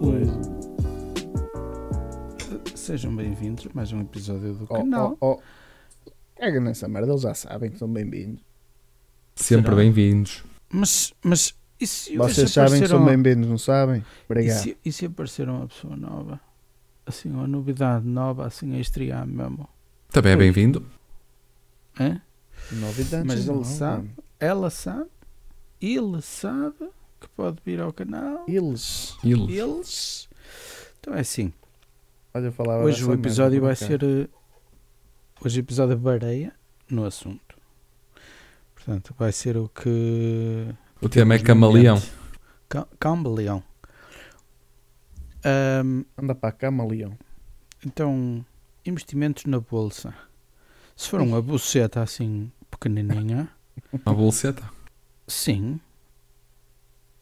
Pois. Sejam bem-vindos a mais um episódio do Oh, canal. oh, oh. Caga nessa merda, eles já sabem que são bem-vindos. Sempre bem-vindos. Mas, mas e se, Vocês sabem que são bem-vindos, não sabem? e Obrigado. se, e se aparecer uma pessoa nova? Assim, uma novidade nova, assim, a estrear mesmo. Também é bem-vindo. Hã? Novidades Mas ele não, sabe. mano. Ela sabe, ele sabe que pode vir ao canal. Eles. Eles. Eles. Então é assim. Olha, eu falava Hoje o episódio vai cara. ser. eh, Hoje o episódio bareia no assunto. Portanto, vai ser o que. O tema é camaleão. momento. Ca- Camaleão. Ahm, Anda para cá, Leão. então, investimentos na bolsa. Se for uma bolseta assim pequenininha, Uma bolseta. sim.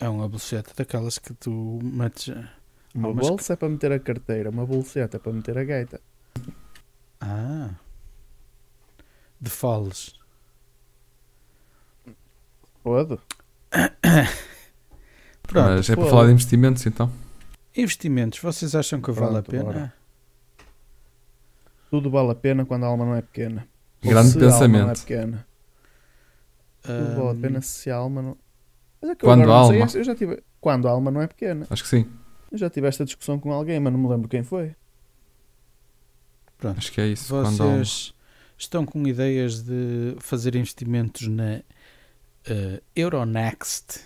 É uma bolseta daquelas que tu metes. a- Uma bolsa é para meter a carteira, uma bolseta é para meter a gaita. Ah. De foles. Pode? Pronto. Mas é para pô. falar de investimentos então. Investimentos, vocês acham que vale a pena? bora. Tudo vale a pena quando a alma não é pequena. Ou Grande se a alma não é pensamento. pequena. Tudo vale a pena se a alma não. Mas é que eu Quando agora a não sei, alma- eu já tive. Quando a alma não é pequena. Acho que sim. Eu já tive esta discussão com alguém, mas não me lembro quem foi. Pronto. Acho que é isso. Vocês estão com ideias de fazer investimentos na eh, Euronext.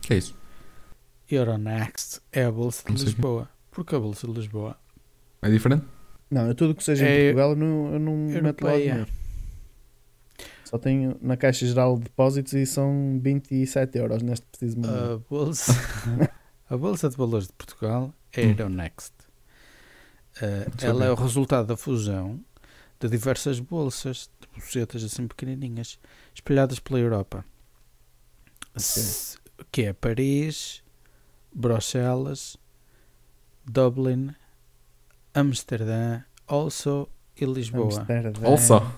Que é isso? Euronext é a Bolsa de. Lisboa. Porque a Bolsa de Lisboa É diferente? Não, eu tudo que seja em É Portugal eu não, eu não meto lá europeia. dinheiro. Só tenho na Caixa Geral de Depósitos e são 27 euros neste preciso momento. A Bolsa, a Bolsa de Valores de Portugal é a Hum. Euronext. Não ela é o resultado da fusão de diversas bolsas, de bolsetas assim pequenininhas, espalhadas pela Europa. Se- Que é Paris, Bruxelas, Dublin, Amsterdã, also e Lisboa. Amsterdã. Also.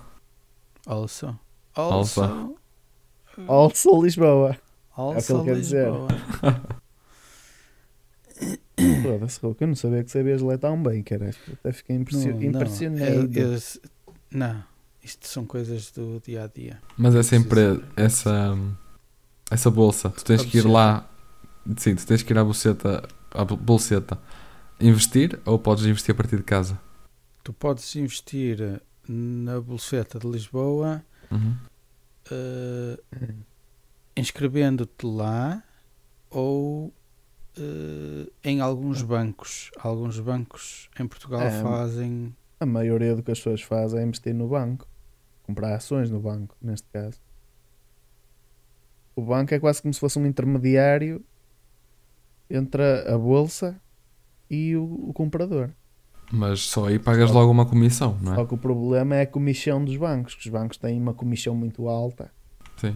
Also. Also. Also. Also Lisboa. Also É o que ele quer dizer. Lisboa. Foda-se, Rouco, eu não sabia que sabias ler tão bem, caralho. Até fiquei impressio- Não, não, impressionado. é- é- não, isto são coisas do dia a dia. Mas é sempre Preciso essa, essa bolsa. Tu tens A que ir lá. Sim, tu tens que ir à bolseta, à bol- bolseta investir ou podes investir a partir de casa? Tu podes investir na bolseta de Lisboa Uhum. eh, inscrevendo-te lá ou eh, em alguns bancos. Alguns bancos em Portugal É. fazem. A maioria do que as pessoas fazem é investir no banco. Comprar ações no banco, neste caso. O banco é quase como se fosse um intermediário entre a a bolsa e o, o comprador. Mas só aí pagas logo uma comissão, não Só é? que o problema é a comissão dos bancos, que os bancos têm uma comissão muito alta. Sim.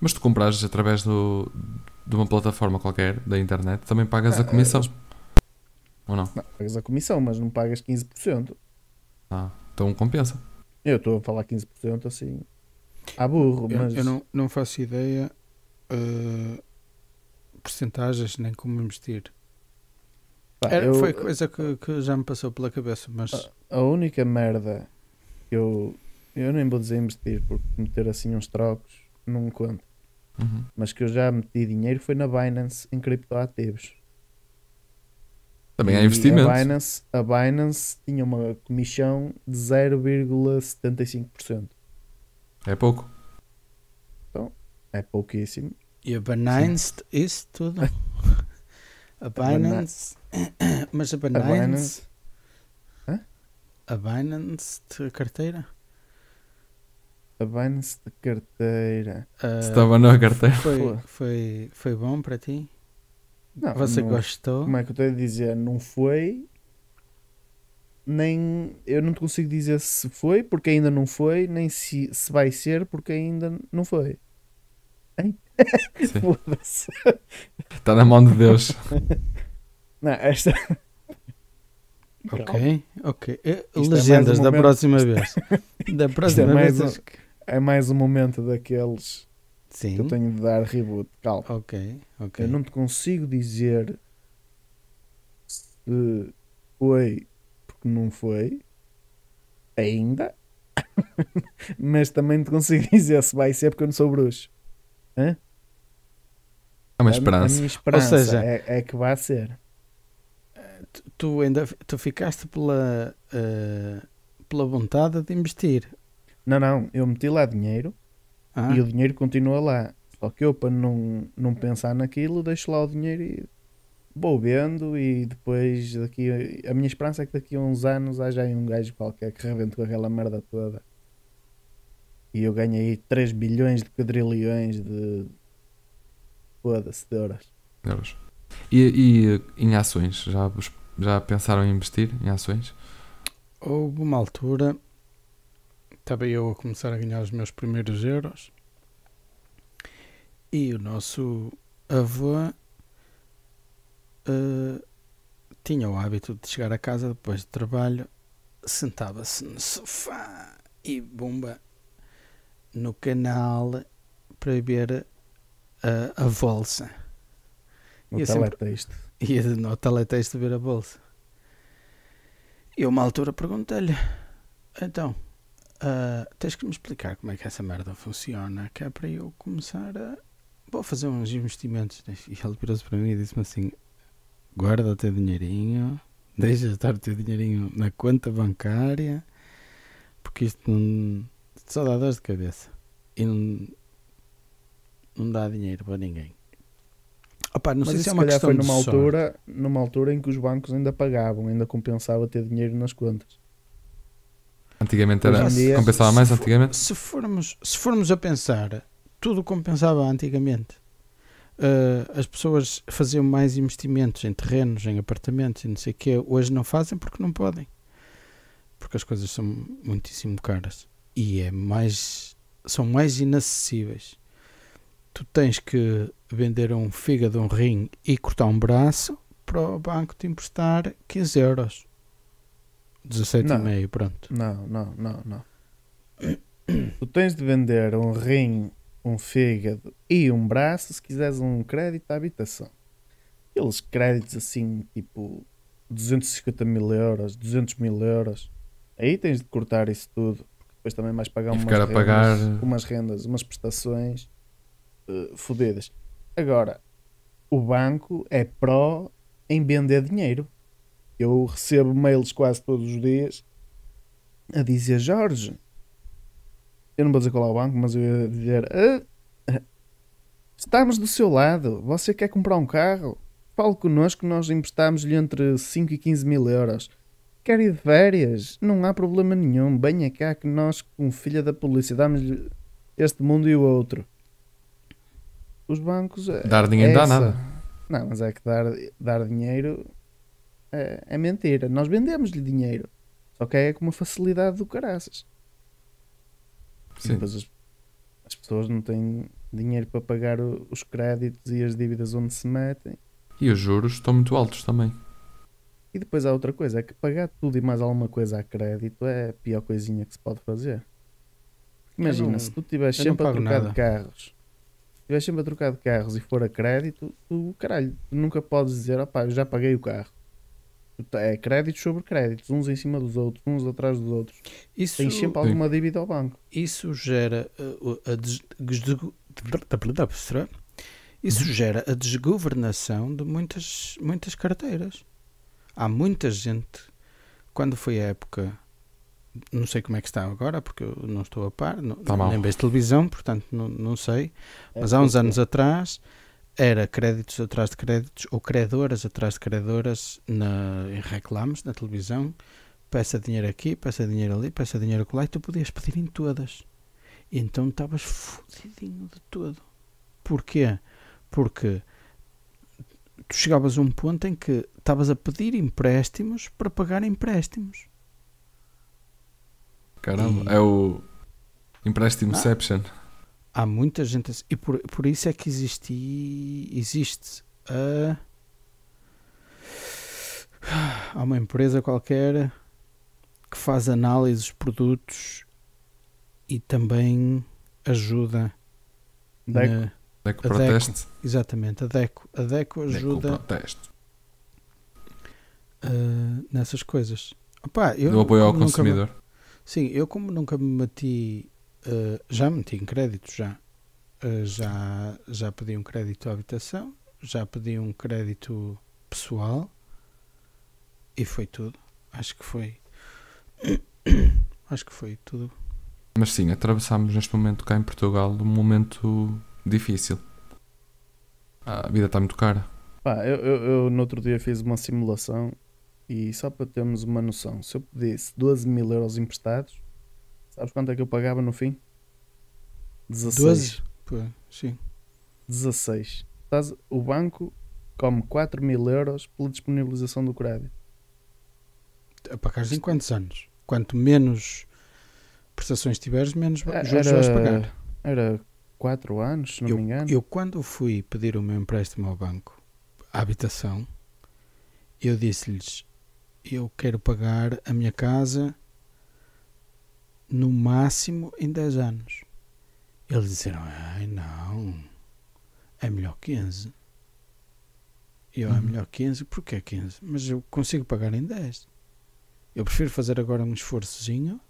Mas tu compras através do, de uma plataforma qualquer da internet, também pagas Ah, a comissão. eles- Ou não? Não, pagas a comissão, mas não pagas 15%. Ah, então compensa. Eu estou a falar 15% assim. A burro, Eu, mas. eu não, não faço ideia eh, percentagens nem como investir. Pá, Era- eu- foi coisa que, que já me passou pela cabeça, mas a única merda que eu. Eu nem vou dizer investir, porque meter assim uns trocos não conta. Uhum. Mas que eu já meti dinheiro foi na Binance em criptoativos. Também E há investimento. A Binance, a Binance tinha uma comissão de 0,75%. É pouco. É pouquíssimo. e a Binance, isso tudo. A Binance, mas a Binance, Binance- Hã? a Binance de carteira, A Binance de carteira. ah, Estava na carteira. foi, foi, foi bom para ti? Não, Você não- gostou? Como é que eu estou a dizer? Não foi. Nem. Eu não te consigo dizer se foi, porque ainda não foi, nem se, se vai ser, porque ainda não foi. Hein? Está na mão de Deus. Não, esta. Ok, ok. Eh, Isto é Legendas mais um da momento- próxima vez. Da próxima mais vez. um- que- É mais um momento daqueles que Sim. eu tenho de dar reboot. Calma. Ok, ok. Eu não te consigo dizer se foi porque não foi, ainda, mas também te consigo dizer se vai ser porque eu não sou bruxo. É uma A- A, esperança. minha esperança seja- é, é que vai ser. Tu, tu ainda tu ficaste pela, eh, pela vontade de investir. Não, não, eu meti lá dinheiro Ah, e o dinheiro continua lá. Só que eu, para não, não pensar naquilo, deixo lá o dinheiro e vou vendo. E depois, daqui a minha esperança é que daqui a uns anos haja aí um gajo qualquer que rebente com aquela merda toda. E eu ganho aí 3 bilhões de quadrilhões de. Foda-se, de euros. euros. E, e em ações? Já, vos- já pensaram em investir em ações? Houve uma altura, estava eu a começar a ganhar os meus primeiros euros e o nosso avô eh, tinha o hábito de chegar a casa depois de trabalho, sentava-se no sofá e bomba no canal para ver a, a bolsa. No E eu sempre- teletexto. Ia no teletexto ver a bolsa. E uma altura, perguntei-lhe: então, ah, tens que me explicar como é que essa merda funciona, que é para eu começar a. Vou fazer uns investimentos. E ele virou-se para mim e disse-me assim: guarda o teu dinheirinho, deixa estar o teu dinheirinho na conta bancária, porque isto não. só dá dor de cabeça. E não. não dá dinheiro para ninguém. Opa, não Mas sei se é uma calhar questão foi de numa sorte. altura, numa altura em que os bancos ainda pagavam, ainda compensava ter dinheiro nas contas. Antigamente era. dia- compensava mais se for- antigamente? Se formos, se formos a pensar, tudo compensava antigamente. Uh, as pessoas faziam mais investimentos em terrenos, em apartamentos e não sei o quê. Hoje não fazem porque não podem. Porque as coisas são muitíssimo caras. E é mais, são mais inacessíveis. Tu tens que vender um fígado, um rim e cortar um braço para o banco te emprestar 15 euros. 17,5, pronto. Não, não, não, não. tu tens de vender um rim, um fígado e um braço se quiseres um crédito à habitação. Aqueles créditos assim, tipo 250 mil euros, 200 mil euros. Aí tens de cortar isso tudo. Depois também vais pagar umas rendas, pagar- umas rendas, umas prestações eh, fodidas. Agora, o banco é pró em vender dinheiro. Eu recebo mails quase todos os dias a dizer Jorge, eu não vou dizer qual é o banco, mas eu ia dizer "Ah, ah, estamos do seu lado, você quer comprar um carro? Fale connosco, nós emprestamos-lhe entre 5 e 15 mil euros. Quer ir de férias? Não há problema nenhum. Venha cá que nós, com filha da polícia, damos-lhe este mundo e o outro. Os bancos. é- Dar dinheiro é dá essa. nada. Não, mas é que dar, dar dinheiro é, é mentira. Nós vendemos-lhe dinheiro. Só que é com uma facilidade do caraças. E Sim. depois as, as pessoas não têm dinheiro para pagar o- os créditos e as dívidas onde se metem. E os juros estão muito altos também. E depois há outra coisa, é que pagar tudo e mais alguma coisa a crédito é a pior coisinha que se pode fazer. Imagina, não- se tu estiveres sempre a trocar nada. de carros, estiveres sempre a trocar de carros e for a crédito, tu, caralho, tu nunca podes dizer, opá, eu já paguei o carro. Tá- É créditos sobre créditos, uns em cima dos outros, uns atrás dos outros. Isso, Tens sempre alguma dívida ao banco. isso gera uh, o- a des- isso gera a desgovernação de muitas, muitas carteiras. Há muita gente, quando foi a época, não sei como é que está agora, porque eu não estou a par, não, mal. nem vejo televisão, portanto não, não sei, É mas há uns anos atrás era créditos atrás de créditos ou credoras atrás de credoras na, em reclamos na televisão. Peça dinheiro aqui, peça dinheiro ali, peça dinheiro acolá e tu podias pedir em todas. E então estavas fodidinho de tudo. Porquê? Porque tu chegavas a um ponto em que estavas a pedir empréstimos para pagar empréstimos. Caramba, E- é o empréstimo Ah. Inception. Há muita gente assim, e por, por isso é que existe, existe a, há uma empresa qualquer que faz análise dos produtos e também ajuda Deco. na- Deco A Proteste. exatamente a Deco a Deco Deco ajuda Proteste. ah, nessas coisas. Opá, eu do apoio ao consumidor. Sim, eu como nunca me meti, ah, já me meti em crédito, já. Ah, já. Já pedi um crédito à habitação, já pedi um crédito pessoal e foi tudo. Acho que foi. Acho que foi tudo. Mas sim, atravessamos neste momento cá em Portugal um momento difícil. A vida está muito cara. Pá, eu, eu, eu no outro dia fiz uma simulação e só para termos uma noção, se eu pedisse 12 mil euros emprestados, sabes quanto é que eu pagava no fim? 16. 12? Pô, sim. 16. Estás- o banco come 4 mil euros pela disponibilização do crédito. A pagares em quantos anos? Quanto menos prestações tiveres, menos É, juros vais pagar. Era 4 anos, se não eu, me engano. eu, quando fui pedir o meu empréstimo ao banco, à habitação, eu disse-lhes: Eu quero pagar a minha casa no máximo em 10 anos. Eles disseram: Ai não, é melhor 15. E eu, é Uhum. melhor 15? Porquê 15? Mas eu consigo pagar em 10. Eu prefiro fazer agora um esforçozinho,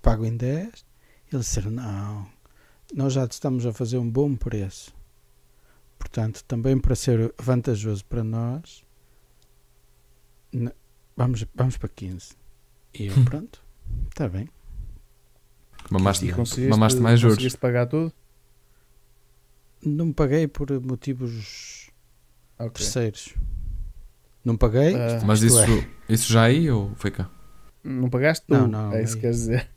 pago em 10. Eles disseram: Não, nós já estamos a fazer um bom preço. Portanto, também para ser vantajoso para nós, vamos, vamos para 15. E eu, pronto, está bem. Mamaste, E conseguiste, mamaste mais juros. conseguiste pagar tudo? Não paguei por motivos Ok. terceiros. Não paguei. Ah, Mas isto isso, é, isso já aí ou foi cá? Não pagaste tu? Não, não, É isso que queres dizer.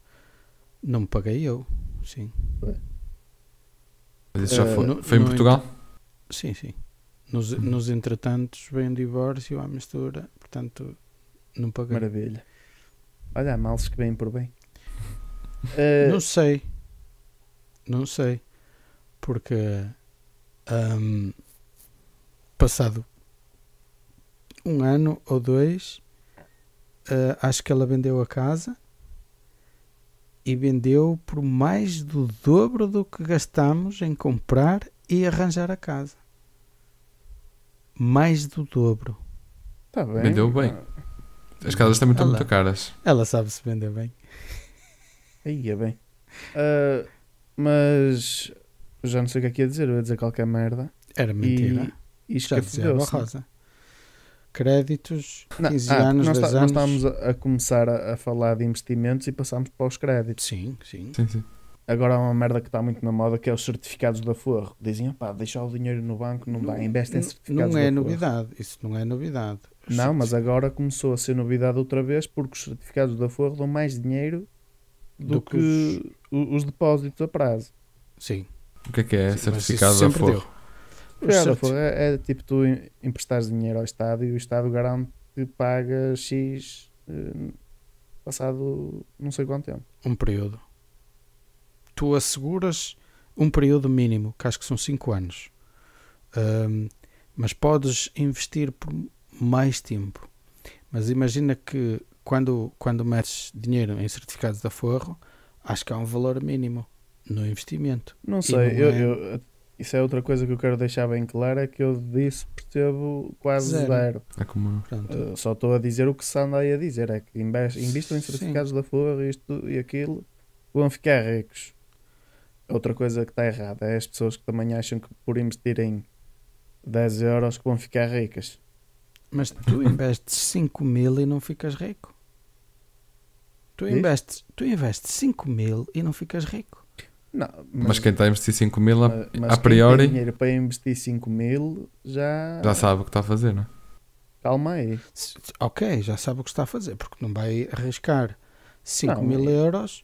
não me paguei eu. Sim, Mas isso já Eh, foi, no- foi em no Portugal? sim, sim. Nos, Hum. nos entretantos veio um divórcio à mistura, portanto, não paguei. Maravilha. Olha, há males que vêm por bem. Eh, Não sei. Não sei. Porque ahm, passado um ano ou dois, ah, acho que ela vendeu a casa e vendeu por mais do dobro do que gastamos em comprar e arranjar a casa. Mais do dobro. tá bem. Vendeu bem. As casas também estão muito caras. Ela sabe se vender bem. Aí é bem. Ah, mas já não sei o que é que ia dizer. Eu ia dizer qualquer merda. Era mentira. E Já dizia a escafedeu-se. Rosa. Créditos, Não, 15 ah, anos, nós, 10 tá- nós anos. estávamos a, a começar a, a falar de investimentos e passámos para os créditos. Sim, sim. Sim, sim. Agora há uma merda que está muito na moda que é os certificados da Forro. Dizem, pá, deixar o dinheiro no banco não dá, investe em certificados Não é da Forro. novidade, isso não é novidade. Os Não, mas agora começou a ser novidade outra vez porque os certificados da Forro dão mais dinheiro do, Do que que, o- os depósitos a prazo. Sim, O que é que é sim, certificado da Forro? Os Certificado da certi- Forro é, é tipo tu em- emprestares dinheiro ao Estado e o Estado garante que paga X eh, passado não sei quanto tempo. Um período. Tu asseguras um período mínimo, que acho que são 5 anos. Ahm, mas podes investir por mais tempo. Mas imagina que quando, quando metes dinheiro em certificados da Forro, acho que há um valor mínimo no investimento. Não sei, não eu, é- eu- isso é outra coisa que eu quero deixar bem claro, é que eu disse percebo quase Zero. zero. É como. Uh, só estou a dizer o que se anda aí a dizer, é que invest- investam em Sim. certificados da Forra, isto e aquilo, vão ficar ricos. Outra coisa que está errada é as pessoas que também acham que por investirem 10 euros que vão ficar ricas. Mas tu investes 5 mil e não ficas rico. Tu investes, tu investes 5 mil e não ficas rico. Não, Mas quem está a investir 5 mil, a, mas- mas a quem priori, tem dinheiro para investir 5 mil já, já sabe o que está a fazer, não é? calma aí. Ok, já sabe o que está a fazer, porque não vai arriscar 5 Não, mil euros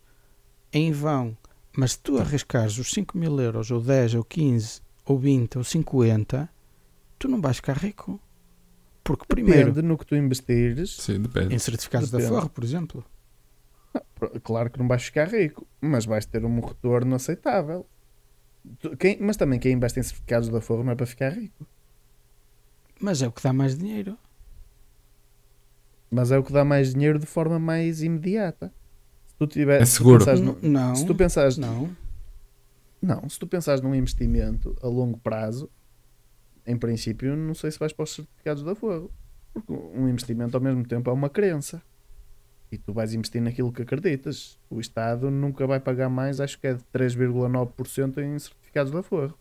em vão. Mas se tu arriscares os 5 mil euros, ou 10, ou 15, ou 20, ou 50, tu não vais ficar rico. Porque primeiro, Depende no que tu investires. Sim, depende. em certificados da Depende. Forro, por exemplo, Pr- Claro que não vais ficar rico, mas vais ter um retorno aceitável. Quem- mas também quem investe em certificados da Forra não é para ficar rico. mas é o que dá mais dinheiro. Mas é o que dá mais dinheiro de forma mais imediata. Se tu, tiver, É se tu seguro. pensares N- no- não, se tu pensares, não. não, se tu pensares num investimento a longo prazo, em princípio, não sei se vais para os certificados da Forro. Porque um investimento ao mesmo tempo é uma crença. E tu vais investir naquilo que acreditas. O Estado nunca vai pagar mais, acho que é de 3,9% em certificados da Forro.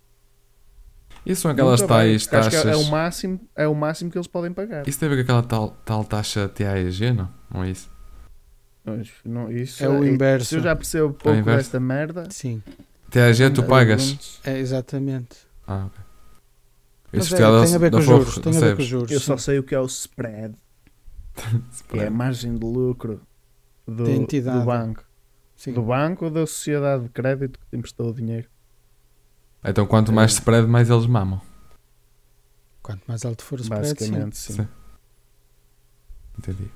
Isso são aquelas Nunca vai, tais acho que taxas. é, o máximo, é o máximo que eles podem pagar. Isso tem a ver com aquela tal, tal taxa TAEG, não? Não é isso? Mas não- isso É o inverso. Se eu já percebo pouco inverso. desta merda. Sim, TAEG tu eh, pagas. é exatamente. Ah, ok. Isso é, tem a ver com os juros. Tem a ver com juros. Eu só sim. sei o que é o spread, que é a margem de lucro do, do banco. Sim. Do banco ou da sociedade de crédito que te emprestou o dinheiro. Então quanto mais É. spread, mais eles mamam. Quanto mais alto for o spread, sim. Basicamente, sim. Sim. Entendi.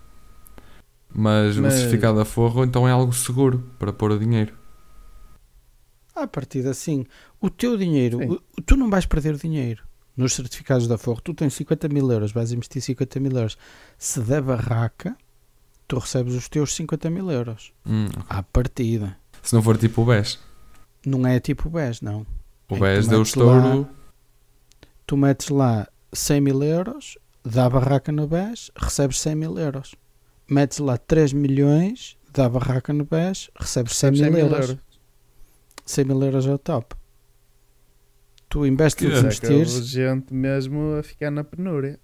Mas, Mas- o certificado da Forro então é algo seguro para pôr o dinheiro. À partida, sim. O teu dinheiro, o- tu não vais perder o dinheiro. Nos certificados da Forro, tu tens 50 mil euros, vais investir 50 mil euros. Se der barraca, tu recebes os teus 50 mil euros. Hum, ok. À partida. Se não for tipo o BES. Não é tipo o BES, não. O É BES deu estouro. Tu metes lá 100 mil euros, dá barraca no BES, recebes 100 mil euros. Metes lá 3 milhões, dá barraca no BES, recebes 100 mil, 100 mil euros. euros. 100 mil euros é o top. Tu investes Que é que investires, gente mesmo a ficar na penúria.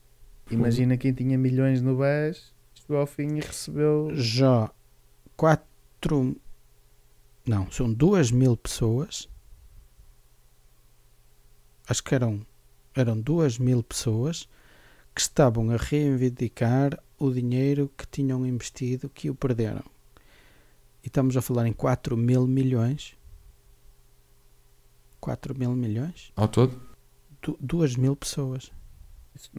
Imagina quem tinha milhões no BES, chegou ao fim e recebeu. já 4. Não, são 2 mil pessoas. Acho que eram, eram 2 mil pessoas que estavam a reivindicar o dinheiro que tinham investido que o perderam. E estamos a falar em 4 mil milhões. 4 mil milhões? Ao todo? 2 mil pessoas. Isso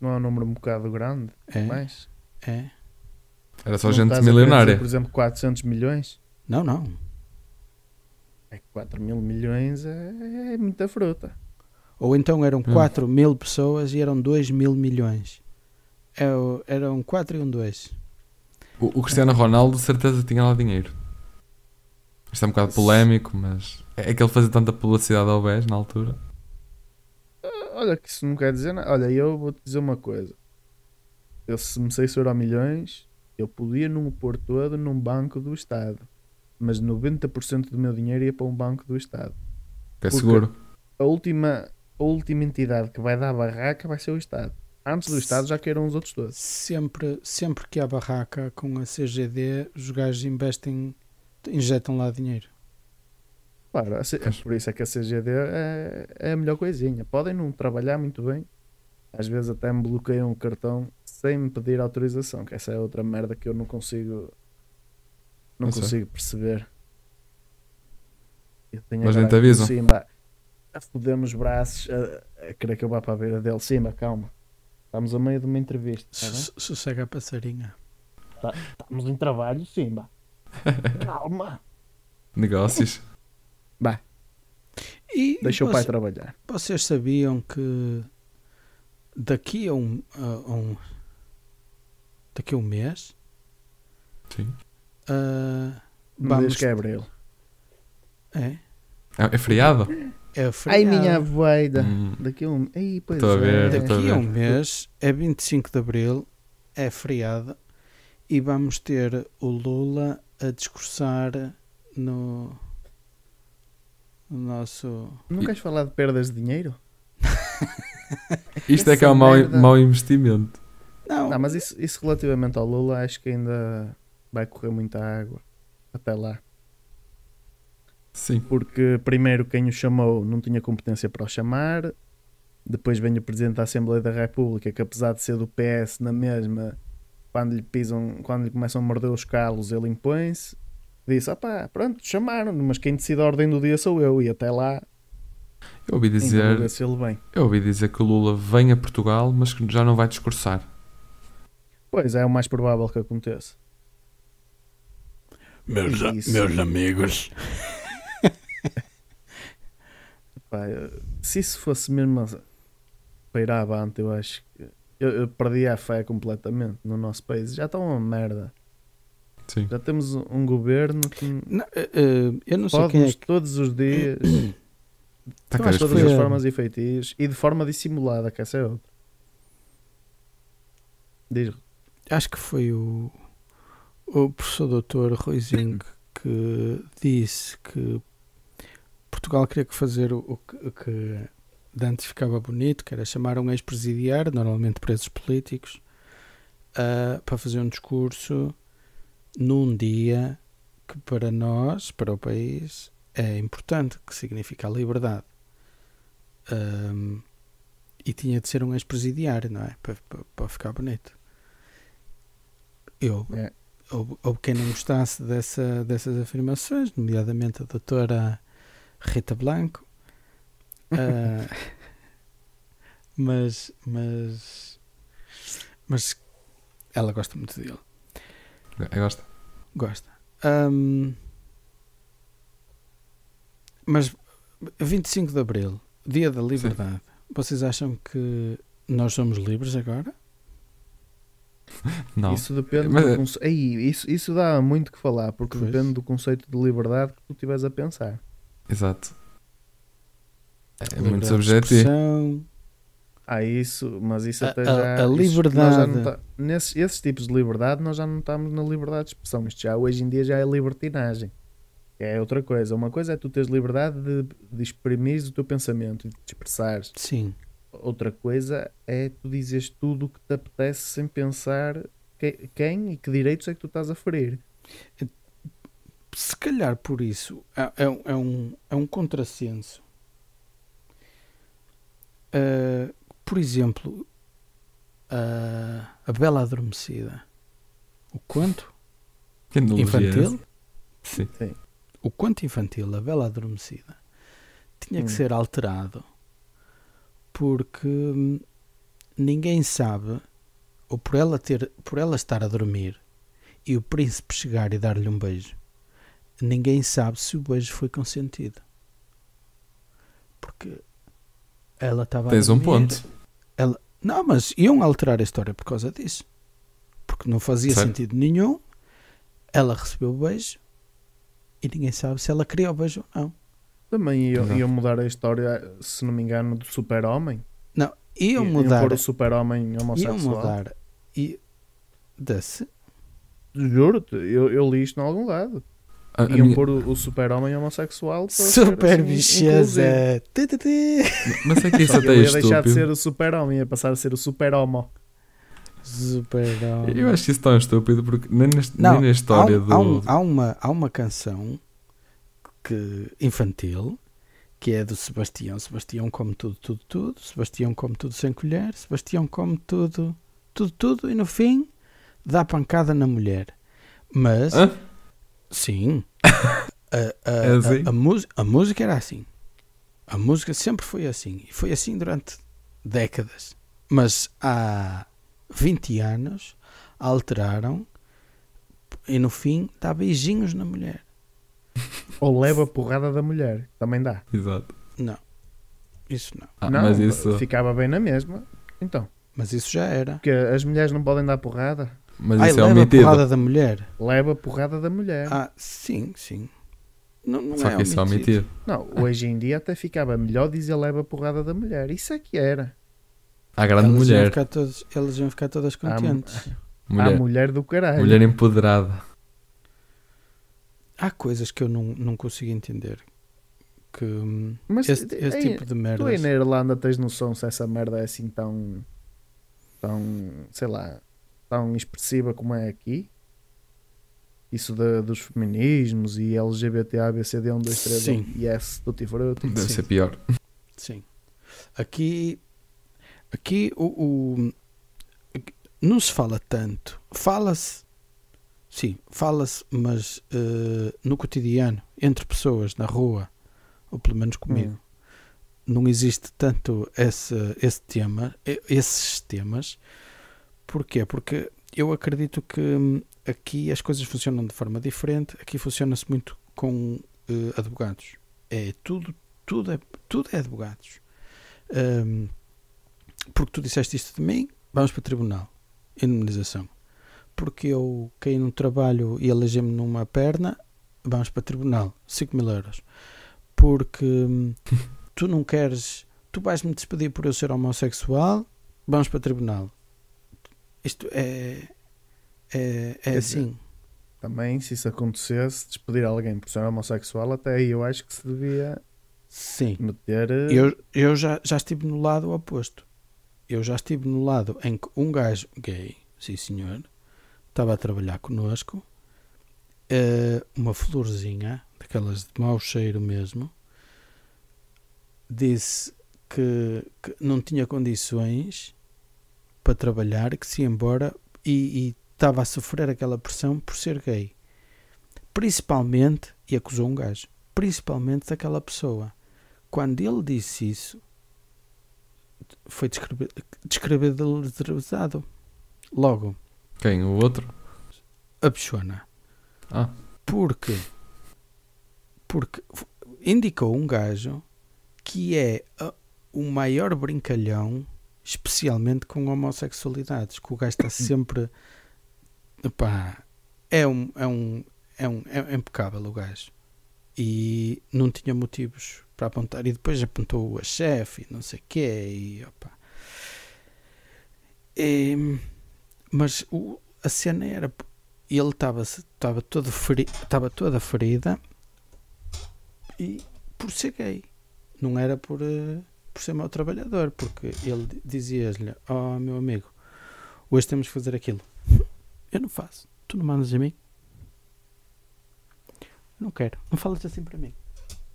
não é um número um bocado grande, É, mas. é. Era só não gente milionária. dizer, por exemplo, 400 milhões. Não, não. É que 4 mil milhões é, é muita fruta. Ou então eram Hum. 4 mil pessoas e eram 2 mil milhões. É o- eram 4 e um 2. O, o Cristiano Ronaldo, de certeza, tinha lá dinheiro. Isto é um bocado polémico, mas é que ele fazia tanta publicidade ao BES na altura. Olha, que isso não quer dizer nada. Olha, eu vou-te dizer uma coisa. Eu, se me sei euro milhões, eu podia não o pôr todo num banco do Estado. Mas 90% do meu dinheiro ia para um banco do Estado. Que é Porque- seguro. A última, a última entidade que vai dar barraca vai ser o Estado. Antes do Estado já queiram os outros todos. Sempre, sempre que há barraca com a CGD, os gajos investem, injetam lá dinheiro. Claro, a Pois. por isso é que a CGD é, é a melhor coisinha. Podem não trabalhar muito bem. Às vezes até me bloqueiam o cartão sem me pedir autorização, que essa é outra merda que eu não consigo não Eu sei. consigo perceber. Eu tenho Mas nem te avisam. o Simba a foder nos braços, a, a querer que eu vá para a beira dele. Simba, calma. Estamos a meio de uma entrevista. Tá Sossega a passarinha. Estamos em trabalho, Simba. Calma. Negócios. E Deixa o pai você- trabalhar. vocês sabiam que daqui a um, a um- daqui a um mês Sim. Não vamos diz que é abril. é, É, é feriado? É Ai, minha voida. Hum, Daqui a um. Ai, pois Estou a ver, é. a Daqui a um mês é 25 de Abril, é feriado e vamos ter o Lula a discursar no, no nosso. Não queres falar de perdas de dinheiro? Isto é que é um mau, mau investimento. Não, Não, mas isso, isso relativamente ao Lula, acho que ainda vai correr muita água até lá. Sim. Porque primeiro quem o chamou não tinha competência para o chamar. Depois vem o Presidente da Assembleia da República, que apesar de ser do PS na mesma, quando lhe pisam, quando lhe começam a morder os calos, ele impõe-se. Disse, opá, pronto, chamaram-no, mas quem decide a ordem do dia sou eu. E até lá, Eu ouvi ainda dizer, vou ver se ele vem. eu ouvi dizer que o Lula vem a Portugal, mas que já não vai discursar. Pois, é o mais provável que aconteça. meus, a- meus amigos. Pá, se isso fosse mesmo para ir avante, eu acho que eu, eu perdi a fé completamente no nosso país. Já está uma merda. Sim. Já temos um governo que Não, eh, eh, eu não sei quem é que. todos os dias, vez de todas as formas e feitios e de forma dissimulada, que essa é outra. Diz, acho que foi o, o professor doutor Ruizinho que disse que Portugal queria que fazer o, o que, o que de antes ficava bonito, que era chamar um ex-presidiário, normalmente presos políticos, ah, para fazer um discurso num dia que para nós, para o país, é importante, que significa a liberdade. Ahm, e tinha de ser um ex-presidiário, não é? Para, para, para ficar bonito. Eu, É. houve, houve quem não gostasse dessa, dessas afirmações, nomeadamente a doutora Rita Blanco. Ah, mas, mas, mas ela gosta muito dele. Eu gosto. Gosta. Ahm, mas 25 de Abril, Dia da Liberdade, vocês acham que nós somos livres agora? Não. Isso depende Mas- do conce... Aí, isso, isso dá muito que falar, porque Pois. depende do conceito de liberdade que tu estiveres a pensar. Exato. É muito subjetivo. expressão. Ah, isso, mas isso A- até a- já. a isso- liberdade. não tá- nesses esses tipos de liberdade, nós já não estamos na liberdade de expressão. Isto já hoje em dia já é libertinagem. É outra coisa. Uma coisa é tu teres liberdade de, de exprimir o teu pensamento e de te expressares. Sim. Outra coisa é tu dizeres tudo o que te apetece sem pensar que- quem e que direitos é que tu estás a ferir. Se calhar por isso é, é um- é um, é um contrassenso. Ah, por exemplo, a- a Bela Adormecida. O Que analogia é infantil? Sim. o conto infantil, a Bela Adormecida, tinha que Hum. ser alterado porque ninguém sabe, ou por ela, ter, por ela estar a dormir e o príncipe chegar e dar-lhe um beijo, ninguém sabe se o beijo foi consentido. Porque ela estava a Tens um ponto. Não, mas iam alterar a história por causa disso. Porque não fazia Certo. sentido nenhum. Ela recebeu o beijo e ninguém sabe se ela queria o beijo ou não. Também iam, iam mudar a história, se não me engano, do super-homem. Não, iam Iam mudar. pôr o super-homem Iam homossexual. mudar. E desse. Juro-te, eu, eu li isto em algum lado. A, a Iam minha- pôr o, o super-homem homossexual Super assim, bicheza. tê. Mas é que isso até é ia deixar de estúpido. ser o super-homem, ia passar a ser o super-homo. Super Eu acho isso tão estúpido porque nem, neste- Não, nem na história há, um- do. há um- há uma, há uma canção que, infantil que é do Sebastião. Sebastião come tudo, tudo, tudo. Sebastião come tudo sem colher. Sebastião come tudo, tudo, tudo. E no fim dá pancada na mulher. Mas, Hã? Sim, a, a, É assim? a, a música era assim. A música sempre foi assim. E foi assim durante décadas. Mas há 20 anos alteraram e no fim dá beijinhos na mulher. Ou leva a porrada da mulher. Também dá. Exato. Não, isso não. Ah, não, mas isso. ficava bem na mesma. Então, Mas isso já era. porque as mulheres não podem dar porrada. Mas Ai, isso é leva a omitido. porrada da mulher. Leva a porrada da mulher. Ah, sim, sim. Não, não Só é que isso é omitido. Não, hoje em dia até ficava melhor dizer leva a porrada da mulher. Isso é que era. Há grande Elas iam, mulher. ficar todos, elas iam ficar todas contentes. A Mulher, mulher do caralho. mulher empoderada. Há coisas que eu não, não consigo entender. Que hum, Mas este, este ei, tipo de tu aí na Irlanda tens noção se essa merda é assim tão. tão. sei lá. Tão expressiva como é aqui? Isso da- dos feminismos e LGBT, ABCD, 1, 2, 3, Sim. yes, tutti frutti. Deve Sim. ser pior. Sim. Aqui, aqui o, o- não se fala tanto. Fala-se, sim, fala-se, mas eh, no cotidiano, entre pessoas, na rua, ou pelo menos comigo, Hum. não existe tanto esse, esse tema, esses temas. Porquê? Porque eu acredito que hum, aqui as coisas funcionam de forma diferente. Aqui funciona-se muito com eh, advogados. É tudo, tudo é, tudo é advogados. Hum, porque tu disseste isto de mim, vamos para o tribunal. Indemnização. Porque eu caí num trabalho e elegei-me numa perna, vamos para o tribunal. 5 mil euros. Porque hum, tu não queres, tu vais-me despedir por eu ser homossexual, vamos para o tribunal. Isto é. É, é assim. Também, se isso acontecesse, despedir alguém por ser homossexual, até aí eu acho que se devia Sim. meter. eh, Eu, eu já, já estive no lado oposto. Eu já estive no lado em que um gajo gay, sim senhor, estava a trabalhar connosco, eh, uma florzinha, daquelas de mau cheiro mesmo, disse que, que não tinha condições para trabalhar, que se ia embora e, estava a sofrer aquela pressão por ser gay. Principalmente, e acusou um gajo, principalmente daquela pessoa. Quando ele disse isso, foi descredibilizado. Logo, Quem? O outro? a bichona. Ah. Porque, porque indicou um gajo que é a- o maior brincalhão, especialmente com homossexualidades, que o gajo está sempre. Epá, é um, é um, é um, é impecável o gajo. E não tinha motivos para apontar. E depois apontou a chefe e não sei o quê. E, opá. E, mas o, a cena era ele estava todo feri, estava toda ferida e por ser gay não era por eh, por ser mau trabalhador porque ele di- dizia-lhe oh meu amigo hoje temos que fazer aquilo eu não faço tu não mandas a mim não quero não falas assim para mim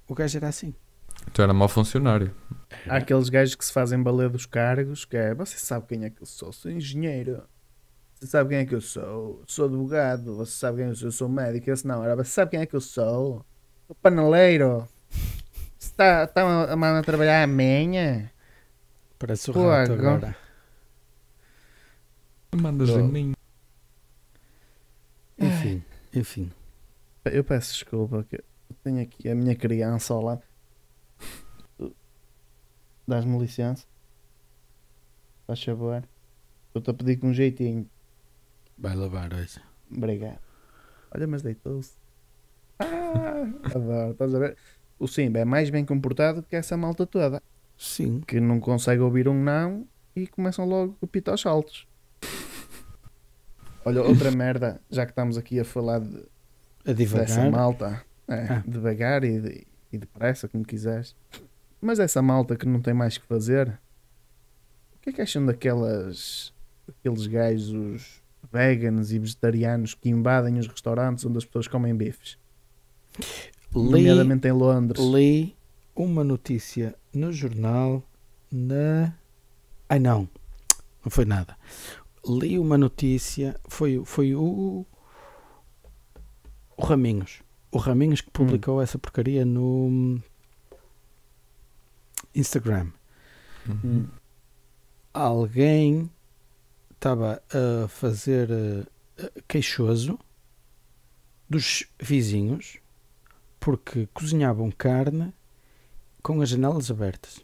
o gajo era assim Tu era mau funcionário. Há aqueles gajos que se fazem balé dos cargos, que é, você sabe quem é que eu sou? Sou engenheiro. Você sabe quem é que eu sou? Sou advogado. Você sabe quem eu sou? Eu sou médico. Esse não, era, você sabe quem é que eu sou? Sou paneleiro. Está tá a, a, a trabalhar a manhã? parece o Pô, rato agora- agora Mandas em mim. enfim enfim Eu peço desculpa, que eu tenho aqui a minha criança ao lado. Dás-me licença? Faz favor. Estou-te a pedir com um jeitinho. vai lavar hoje Obrigado. Olha, mas deitou-se. Ah, adoro. Estás a ver? O Simba é mais bem comportado que essa malta toda. sim Que não consegue ouvir um não e começam logo a pitar aos saltos. Olha, outra merda, já que estamos aqui a falar de, a dessa malta. É, Ah. devagar e, de- e depressa, como quiseres. Mas essa malta que não tem mais que fazer, o que é que acham daquelas aqueles gajos veganos e vegetarianos que invadem os restaurantes onde as pessoas comem bifes? Li Nomeadamente em Londres. li uma notícia no jornal na. Ai não, não foi nada. Li uma notícia, foi, foi o. O Raminhos. O Raminhos que publicou essa porcaria no Instagram. Hum. Alguém estava a fazer eh, queixoso dos vizinhos porque cozinhavam carne com as janelas abertas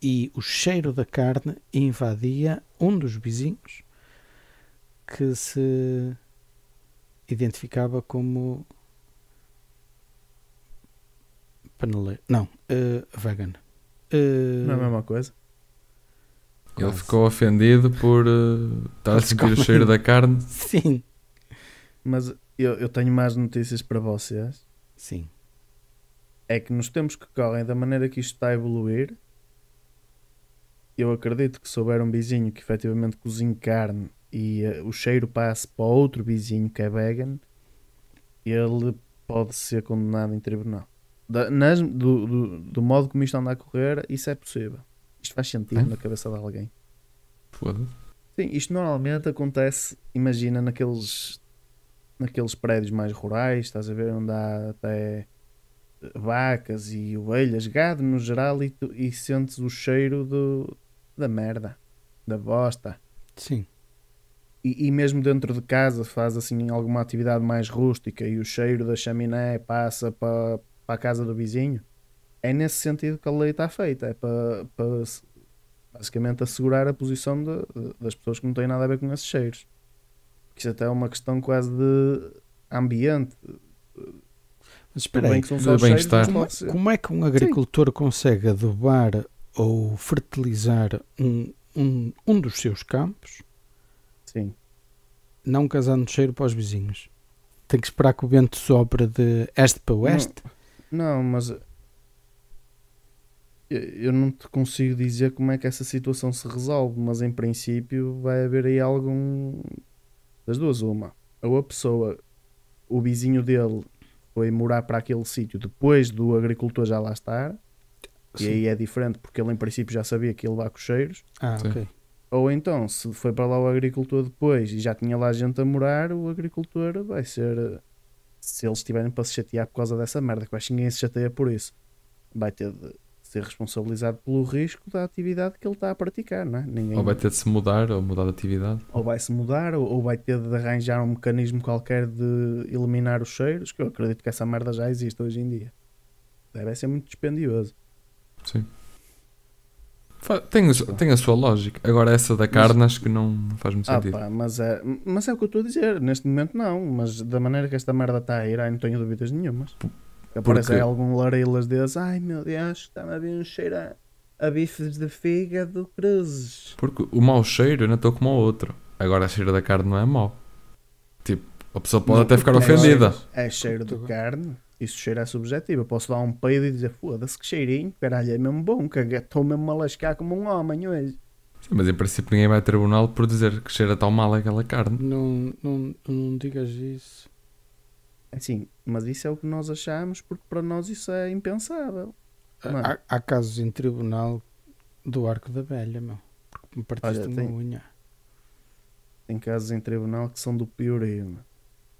e o cheiro da carne invadia um dos vizinhos que se identificava como paneleiro. Não, eh, vegan. Eh, Não é a mesma coisa? Ele ficou ofendido por eh, estar a sentir o cheiro da carne. Sim, Mas eu, eu tenho mais notícias para vocês. Sim. É que nos tempos que correm, da maneira que isto está a evoluir, eu acredito que se houver um vizinho que efetivamente cozinhe carne e eh, o cheiro passe para outro vizinho que é vegan, ele pode ser condenado em tribunal. Da- nas- do, do, do modo como isto anda a correr, isso é possível. Isto faz sentido É? na cabeça de alguém. Foda-se. Sim, isto normalmente acontece, imagina, naqueles, naqueles prédios mais rurais, estás a ver, onde há até vacas e ovelhas, gado no geral, e, tu, e sentes o cheiro do, da merda, da bosta. Sim. E, e mesmo dentro de casa faz assim alguma atividade mais rústica e o cheiro da chaminé passa para, para a casa do vizinho. É nesse sentido que a lei está feita, é para, basicamente assegurar a posição de- de- das pessoas que não têm nada a ver com esses cheiros. Porque isso até é uma questão quase de ambiente. Mas espera aí, cheiros, bem-estar. como, como é que um agricultor consegue adubar ou fertilizar um, um, um dos seus campos Sim. não casando cheiro para os vizinhos. Tem que esperar que o vento sopre de este para oeste. Não, mas eu- eu não te consigo dizer como é que essa situação se resolve, mas em princípio vai haver aí algum das duas, uma. Ou a pessoa, o vizinho dele foi morar para aquele sítio depois do agricultor já lá estar, e Sim. aí é diferente porque ele em princípio já sabia que ia levar cocheiros. Ah, Sim. ok. Ou então, se foi para lá o agricultor depois e já tinha lá gente a morar, o agricultor vai ser. Se eles tiverem para se chatear por causa dessa merda, que acho que ninguém se chateia por isso, vai ter de ser responsabilizado pelo risco da atividade que ele está a praticar, não é? Ninguém... Ou vai ter de se mudar ou mudar de atividade. ou vai se mudar, ou, ou vai ter de arranjar um mecanismo qualquer de eliminar os cheiros, que eu acredito que essa merda já existe hoje em dia. Deve ser muito dispendioso. Sim. Tem, tem a sua lógica. Agora essa da carne acho que não faz muito Ah, sentido. pá, mas é, mas é o que eu estou a dizer. Neste momento, não. Mas da maneira que esta merda está a ir, ai, não tenho dúvidas nenhumas. Aparece aí algum lareilas desses. Ai meu Deus, está-me a vir um cheiro a, a bifes de fígado cruzes. Porque o mau cheiro eu não estou como o outro. Agora a cheiro da carne não é mau. Tipo, a pessoa pode Não, até ficar porque é ofendida. É cheiro de carne. Isso cheiro é subjetivo. Eu posso dar um peido e dizer foda-se que cheirinho. Caralho, é mesmo bom. que Estou mesmo a lascar como um homem hoje. Sim, Mas em princípio ninguém vai a tribunal por dizer que cheira tão mal aquela carne. Não, não, não digas isso. Assim, mas isso é o que nós achamos porque para nós isso é impensável. Há, há casos em tribunal do arco da velha, meu. Porque me partiste Olha, uma tem- unha. Tem casos em tribunal que são do piorio. meu.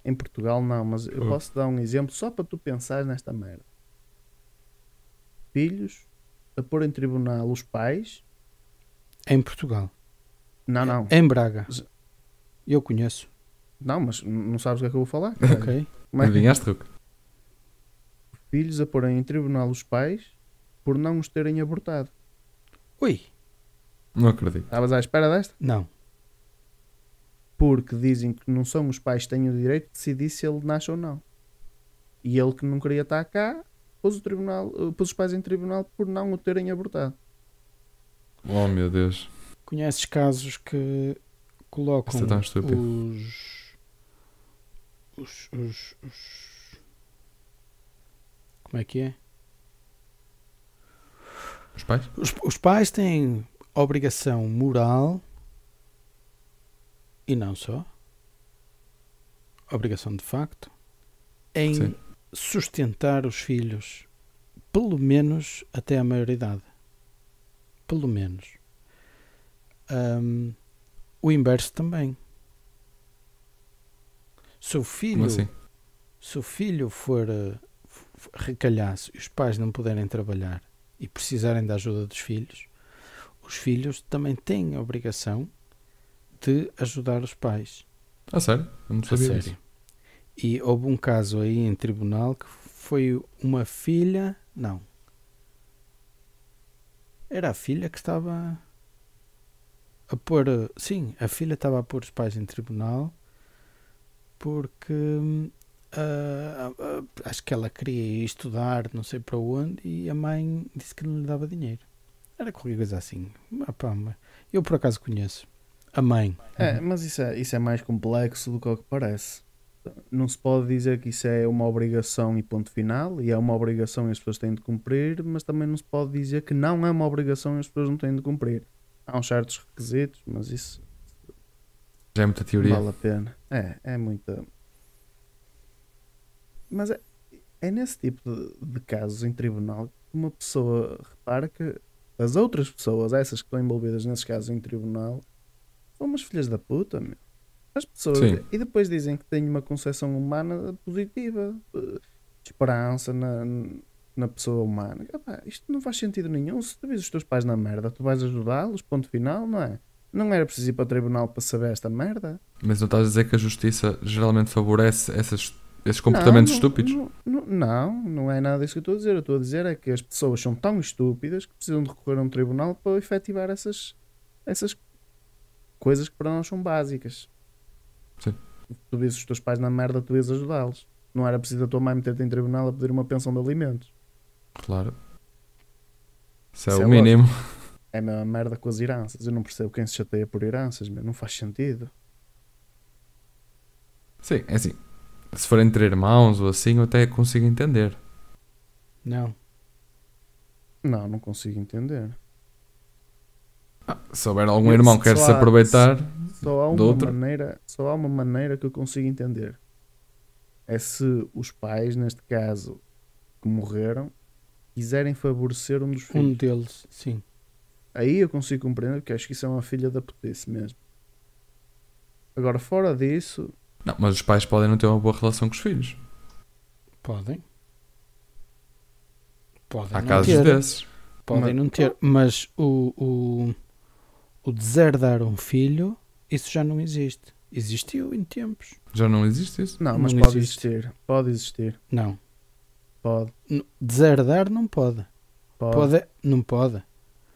Em Portugal não, mas eu Oh. posso dar um exemplo só para tu pensar nesta merda. Filhos a pôr em tribunal os pais. Em Portugal. Não, não. Em Braga. Eu conheço. Não, mas não sabes o que é que eu vou falar? caralho. Ok. Como é que- Adivinhaste, Ruco? Filhos a porem em tribunal os pais por não os terem abortado. Ui. Não acredito. Estavas à espera desta? Não. Porque dizem que não são os pais que têm o direito de decidir se ele nasce ou não. E ele que não queria estar cá, pôs, o tribunal, eh, pôs os pais em tribunal por não o terem abortado. Oh meu Deus. Conheces casos que colocam é os, os, os, os- Como é que é? Os pais? Os, os pais têm obrigação moral e não só, obrigação de facto, em Sim. sustentar os filhos pelo menos até a maioridade. Pelo menos. Ahm, o inverso também. Se o filho assim? se o filho for eh, recalhaço e os pais não puderem trabalhar e precisarem da ajuda dos filhos, os filhos também têm a obrigação de ajudar os pais. Ah, sério? Eu não A sabia sério. disso. E houve um caso aí em tribunal que foi uma filha. Não. Era a filha que estava a pôr. Sim, a filha estava a pôr os pais em tribunal porque ah, ah, acho que ela queria ir estudar, não sei para onde, e a mãe disse que não lhe dava dinheiro. Era qualquer coisa assim. Ah, pá, eu por acaso conheço. A mãe. É, mas isso é, isso é mais complexo do que o que parece. Não se pode dizer que isso é uma obrigação e ponto final, e é uma obrigação e as pessoas têm de cumprir, mas também não se pode dizer que não é uma obrigação e as pessoas não têm de cumprir. Há uns certos requisitos, mas isso Já é muita teoria. vale a pena. É, é muita. Mas é, é nesse tipo de, de casos em tribunal que uma pessoa repara que as outras pessoas, essas que estão envolvidas nesses casos em tribunal, são umas filhas da puta, meu. As pessoas. Sim. E depois dizem que têm uma concepção humana positiva, de esperança na, na pessoa humana. Epá, isto não faz sentido nenhum. Se tu vês os teus pais na merda, tu vais ajudá-los, ponto final, não é? Não era preciso ir para o tribunal para saber esta merda. Mas não estás a dizer que a justiça geralmente favorece essas, esses comportamentos Não, estúpidos? Não, não, não, é nada disso que eu estou a dizer. Eu estou a dizer é que as pessoas são tão estúpidas que precisam de recorrer a um tribunal para efetivar essas, essas coisas que para nós são básicas. Sim. Tu vês os teus pais na merda, tu vês ajudá-los. Não era preciso a tua mãe meter-te em tribunal a pedir uma pensão de alimentos. Claro. Isso é Isso é o mínimo. É a mesma merda com as heranças. Eu não percebo quem se chateia por heranças, meu. não faz sentido. Sim, é assim. Se forem entre irmãos ou assim, eu até consigo entender. Não. Não, não consigo entender. Ah, se houver algum Eu- irmão que quer se há- aproveitar, Só há Do uma outro? maneira, só há uma maneira que eu consigo entender. É se os pais, neste caso, que morreram, quiserem favorecer um dos filhos. Um deles, sim. Aí eu consigo compreender porque acho que isso é uma filha da putice mesmo. Agora, fora disso, não, mas os pais podem não ter uma boa relação com os filhos. Podem. Podem Há não casos ter. desses. Podem Mas- não ter. Mas o, o, o deserdar um filho, isso já não existe. Existiu em tempos. Já não existe isso? não, mas Não pode existe. existir. Pode existir. Não. Pode. Deserdar não pode. Pode, Pode, não pode.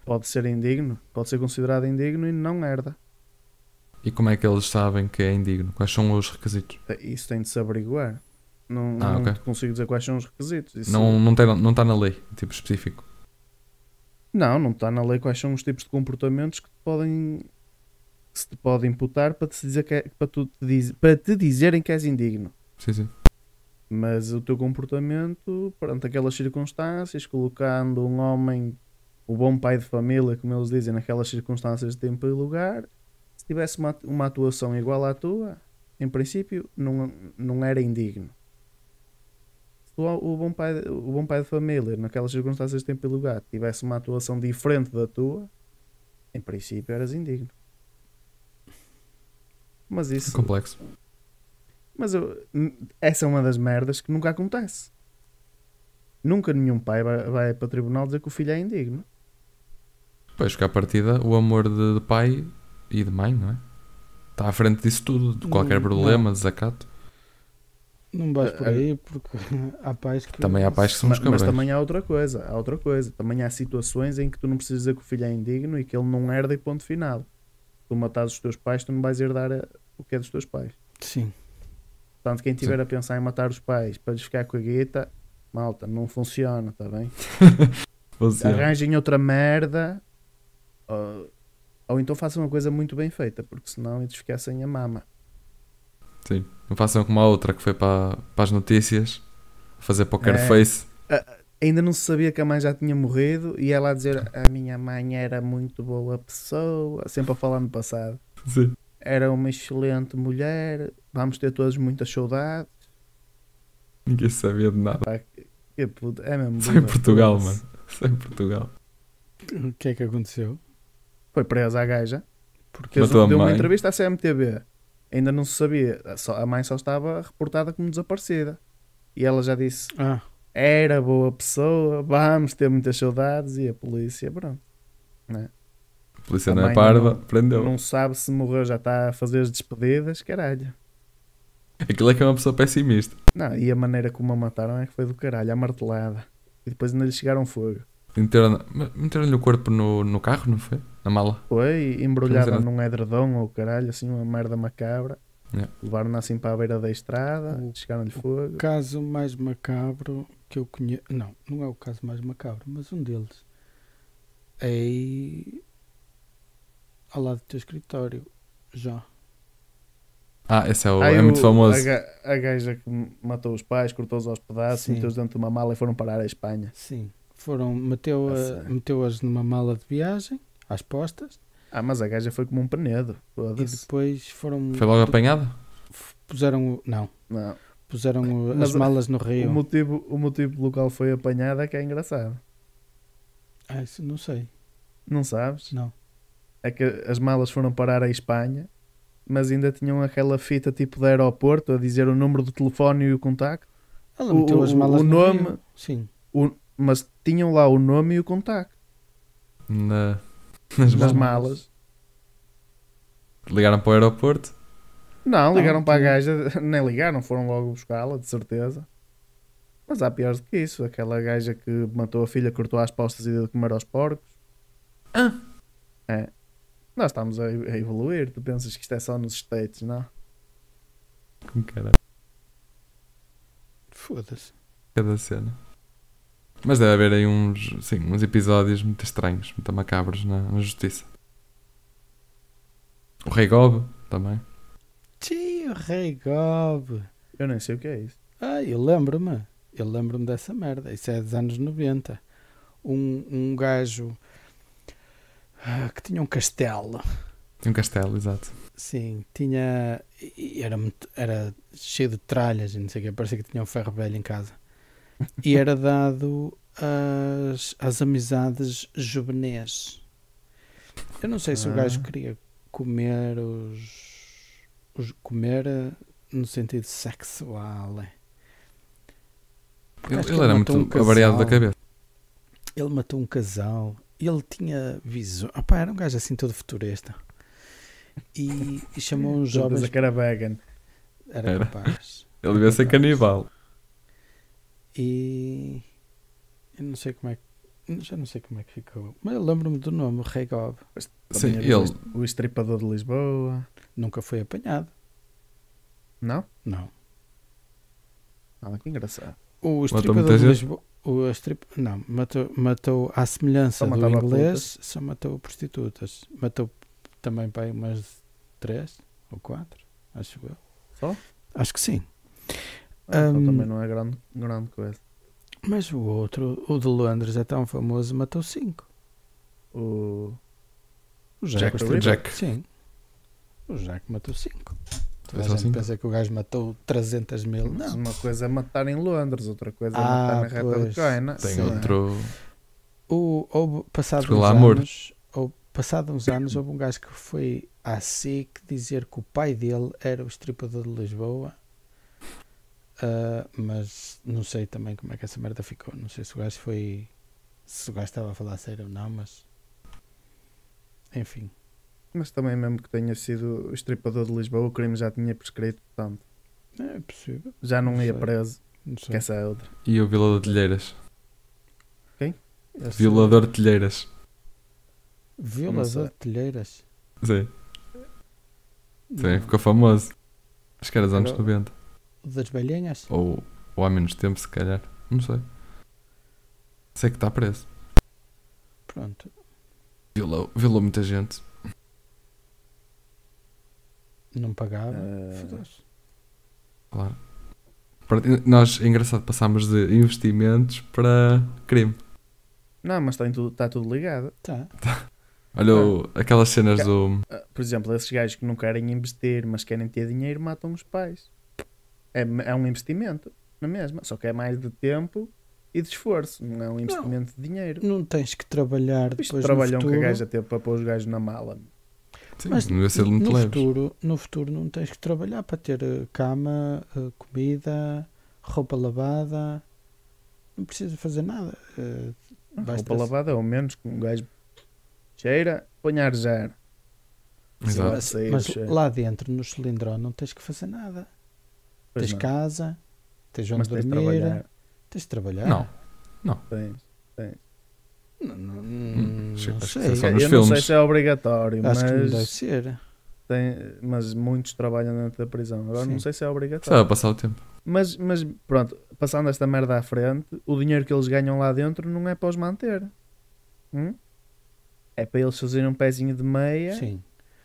Pode ser indigno. Pode ser considerado indigno e não herda. E como é que eles sabem que é indigno? Quais são os requisitos? Isso tem de se averiguar. Não, Ah, não ok. te consigo dizer quais são os requisitos. Isso- Não, não, tem, não está na lei, tipo específico. Não, não está na lei quais são os tipos de comportamentos que te podem que se te pode imputar para te dizer que é- para, tu te diz- para te dizerem que és indigno. Sim, sim. Mas o teu comportamento perante aquelas circunstâncias, colocando um homem, o bom pai de família, como eles dizem, naquelas circunstâncias de tempo e lugar, se tivesse uma, uma atuação igual à tua, em princípio não, não era indigno. Se o, o bom pai, de- o bom pai de família, naquelas circunstâncias de tempo e lugar, tivesse uma atuação diferente da tua, em princípio eras indigno. Mas É isso. complexo. Mas eu- essa é uma das merdas que nunca acontece. Nunca nenhum pai vai, vai para o tribunal dizer que o filho é indigno. Pois que à partida o amor de, de pai e de mãe, não é? Está à frente disso tudo, de qualquer Não, problema, não. desacato. Não vais por aí porque há pais que. Também há pais que são Mas, cabrões. também há outra coisa. Há outra coisa. Também há situações em que tu não precisas dizer que o filho é indigno e que ele não herda e ponto final. Tu matares os teus pais, tu não vais herdar eh, o que é dos teus pais. Sim. Portanto, quem estiver a pensar em matar os pais para lhes ficar com a guita, malta, não funciona, está bem? Funciona. Arranjem outra merda ou, ou então façam uma coisa muito bem feita, porque senão eles sem a mama. Sim. Não façam como a outra que foi para, para as notícias fazer poker É. face. Ainda não se sabia que a mãe já tinha morrido e ela a dizer a minha mãe era muito boa pessoa, sempre a falar no passado. Sim. Era uma excelente mulher, vamos ter todos muitas saudades. Ninguém sabia de nada. Pá, é mesmo Só em Portugal, mano. Só em Portugal. O que é que aconteceu? Foi presa a gaja. Porque deu uma mãe. entrevista à CMTV. Ainda não se sabia. Só- a mãe só estava reportada como desaparecida. E ela já disse: Ah, era boa pessoa, vamos ter muitas saudades. E a polícia, pronto. A polícia A não é parva, não- prendeu. Não sabe se morreu, já está a fazer as despedidas, caralho. Aquilo é que é uma pessoa pessimista. Não, e a maneira como a mataram é que foi do caralho, a martelada. E depois ainda lhe chegaram fogo. Meteram- Meteram-lhe o corpo no, no carro, não foi? Na mala. Foi embrulhada num edredom ou caralho, assim, uma merda macabra. Yeah. Levaram-na assim para a beira da estrada, chegaram-lhe fogo. o caso mais macabro que eu conheço. Não, não é o caso mais macabro, mas um deles. É aí ao lado do teu escritório. Já. Ah, esse é, o, Aí é muito o- famoso. A, a gaja que matou os pais, cortou-os aos pedaços, meteu-os dentro de uma mala e foram parar à Espanha. Sim. Foram, meteu, a- meteu-as numa mala de viagem, às postas, Ah, mas a gaja foi como um penedo. e depois foram. Foi logo apanhada? Puseram. o- Não. Não. Puseram o- Mas as malas no O rio. motivo, o motivo pelo qual foi apanhada é que é engraçado. Ah, isso não sei. Não sabes? Não. É que as malas foram parar à Espanha, mas ainda tinham aquela fita tipo de aeroporto a dizer o número do telefone e o contacto. Ela O- meteu as o- malas o no nome- rio. Sim. O- mas tinham lá o nome e o contacto Na, nas nas malas. malas. Ligaram para o aeroporto. Não, Não, ligaram para a gaja, nem ligaram, foram logo buscá-la, de certeza. Mas há piores do que isso. Aquela gaja que matou a filha, cortou as postas e deu de comer aos porcos. Ah. É. Nós estamos a, evoluir. Tu pensas que isto é só nos States, não? Com caralho. Foda-se. Cada cena. Mas deve haver aí uns, sim, uns episódios muito estranhos, muito macabros na, na justiça. O Rei Gob também. Sim, Rei Gob. Eu nem sei o que é isso. Ah, eu lembro-me. Eu lembro-me dessa merda. Isso é dos anos 90. Um, um gajo ah, que tinha um castelo. Tem um castelo, exato. Sim, tinha. Era, muito- era cheio de tralhas e não sei o que. Parecia que tinha um ferro velho em casa. E era dado às, às amizades juvenis. Eu não sei se o Ah. gajo queria comer os. os comer no sentido sexual. é. Ele, que ele era muito matou um avariado da cabeça. Ele matou um casal. Ele tinha visões. Opá, era um gajo assim todo futurista. E, e chamou uns Jovens jovens. a cara vegan. Era, Era. capaz. Ele devia ser canibal. E. Eu não sei como é que. Já não sei como é que ficou. Mas eu lembro-me do nome, Rei Gob. Sim, ele. O estripador de Lisboa. Nunca foi apanhado. Não? Não. Ah, que engraçado. O estripador de? Lisboa. O estrip... Não, matou, matou à semelhança do inglês, só matou prostitutas. Matou também para aí umas três ou quatro, acho eu. Só? Acho que sim. Então Hum. também não é grande, grande coisa. Mas o outro, o de Londres, é tão famoso, matou cinco. O... O Jack estripador- Jack. Sim. O Jack matou cinco. Toda Foi a gente pensa que o gajo matou 300 mil. Não. uma coisa é matar em Londres, outra coisa é Ah, matar na reta pois. de Coina. Tem Sim. outro. O, houve, passado uns lá, amor. anos, ou, passado uns anos, houve um gajo que foi à SIC dizer que o pai dele era o estripador de Lisboa. Ah, mas não sei também como é que essa merda ficou. Não sei se o gajo foi. Se o gajo estava a falar sério ou não, mas. Enfim. Mas também mesmo que tenha sido o estripador de Lisboa, o crime já tinha prescrito, portanto, É possível. já não Não ia sei. preso, Não que sei. essa é outra. E o violador de telheiras. Esse- Violador de telheiras. Violador sei. de telheiras. Sim, sim, ficou famoso. Acho que era dos anos Agora- 90. Das velhinhas? Ou, ou há menos tempo, se calhar. Não sei. Sei que está preso. Pronto. Violou, violou muita gente. Não pagava. Eh, Foda-se. Claro. Nós, é engraçado, passámos de investimentos para crime. Não, mas está tudo, está tudo ligado. Tá. Olha o- aquelas cenas do. Ah, Por exemplo, esses gajos que não querem investir, mas querem ter dinheiro, matam os pais. É, é um investimento, na mesma. Só que é mais de tempo e de esforço. Não é um investimento de dinheiro. Não tens que trabalhar Isto depois no trabalham que a futuro. gaja teve para pôr os gajos na mala. Sim, Mas não ser muito no leves. futuro, no futuro não tens que trabalhar para ter eh, cama, eh, comida, roupa lavada. Não precisas fazer nada. Eh, roupa lavada é o menos que um gajo cheira, põe a arjar. Exato. Mas mas lá dentro, no cilindrão, não tens que fazer nada. Pois tens não. casa, tens onde Mas tens de dormir, trabalhar. tens de trabalhar. Não. Tens. Não, não, Hum, não acho que sei. é só Eu não sei se é obrigatório, Acho que não deve mas, ser. tem, mas muitos trabalham dentro da prisão. Agora Sim. não sei se é obrigatório. a passar o tempo. Mas, mas pronto, passando esta merda à frente, o dinheiro que eles ganham lá dentro não é para os manter. Hum? É para eles fazerem um pezinho de meia Sim.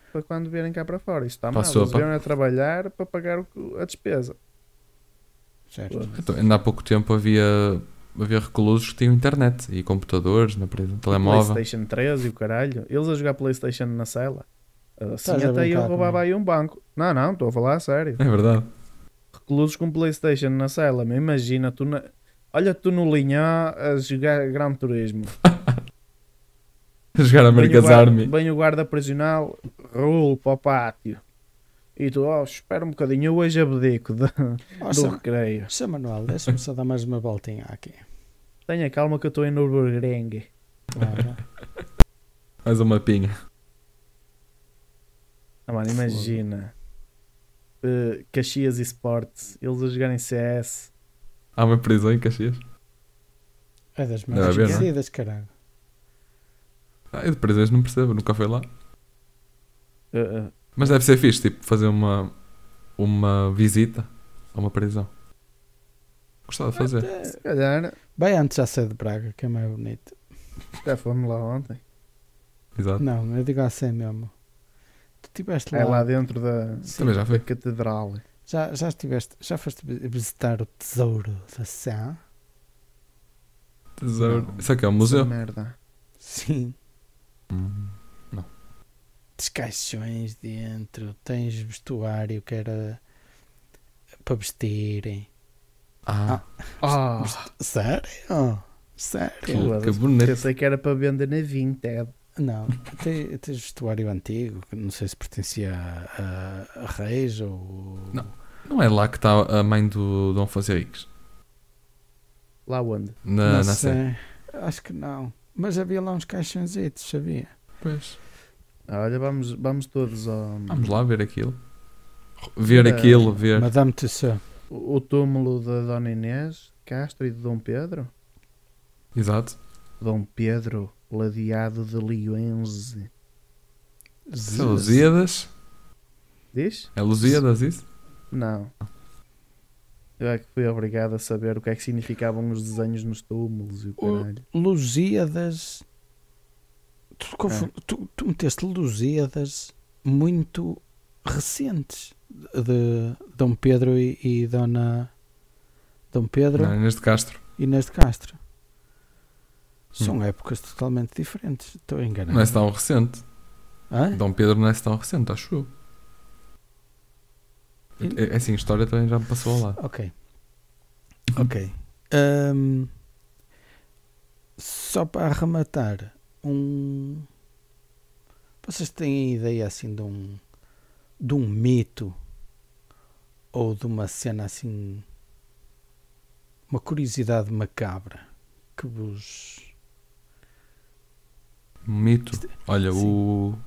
Para quando vierem cá para fora. Isso está mal. Eles vieram a trabalhar para pagar a despesa. Certo. Então, ainda há pouco tempo havia, havia reclusos que tinham internet e computadores na prisão, telemóvel. Playstation 3 e o caralho. Eles a jogar Playstation na cela. Assim Estás até eu roubava aí um banco. Não, não, estou a falar a sério. É verdade. Reclusos com Playstation na cela. Me imagina, tu na... olha tu no linhá a jogar Gran Turismo. Jogar Vem o America's guarda- Army. Vem o guarda prisional, rolo para o pátio. E tu, oh, espera um bocadinho, eu hoje abdico de, Ó, do recreio. Sam Manuel, deixa-me só dar mais uma voltinha aqui. Tenha calma que eu estou em Nürburgring. Ora, Mais uma pinha. Ah, mano, imagina. Eh, Caxias Esportes, eles a jogarem CS. Há uma prisão em Caxias. é das mais não é? caralho. Ah, eu de prisões não percebo, nunca fui lá. Eh, eh, Mas deve ser fixe, tipo, fazer uma, uma visita a uma prisão. Gostava de fazer. Até- se calhar, Vai antes à sede de Braga, que é mais bonito. já fomos lá ontem. Exato. Não, eu digo assim mesmo. estiveste lá. É lá dentro da, Sim. Também já da foi. catedral. Já, já estiveste, já foste visitar o Tesouro da Sé? Tesouro. Não. Isso aqui é um museu. Merda. Sim. Hum. Tens caixões dentro, tens vestuário que era para vestirem. Ah, Ah, Sério? Sério? que, que bonito. pensei que era para vender na Vinted. Não, te- tens vestuário antigo, que não sei se pertencia a, a, a reis ou. Não. Não é lá que está a mãe do Dom Afonso Henriques? Lá onde? Na, não na sei. série. Acho que não. Mas havia lá uns caixõezitos, sabia? Pois. Olha, vamos, vamos todos ao. Vamos lá ver aquilo. Ver Eh, aquilo, ver. Madame Tussauds. O, o túmulo da Dona Inês Castro e de Dom Pedro. Exato. Dom Pedro, ladeado de Lionze. Isso é Lusíadas? Diz? É Lusíadas isso? Não. Eu é que fui obrigado a saber o que é que significavam os desenhos nos túmulos e o O- caralho. Lusíadas. Tu, confu- tu, tu meteste Lusíadas muito recentes de Dom Pedro e, e Dona Dom Pedro Não, Inês de Castro. e Inês de Castro. São épocas totalmente diferentes. Estou enganado. Não é tão recente. Hã? Dom Pedro não é tão recente, acho eu. É, é assim, a história também já me passou lado. Ok. Ok. Ahm, só para arrematar, um. Vocês têm ideia assim de um. de um mito ou de uma cena assim. uma curiosidade macabra que vos. Um Mito. Olha, Sim. o.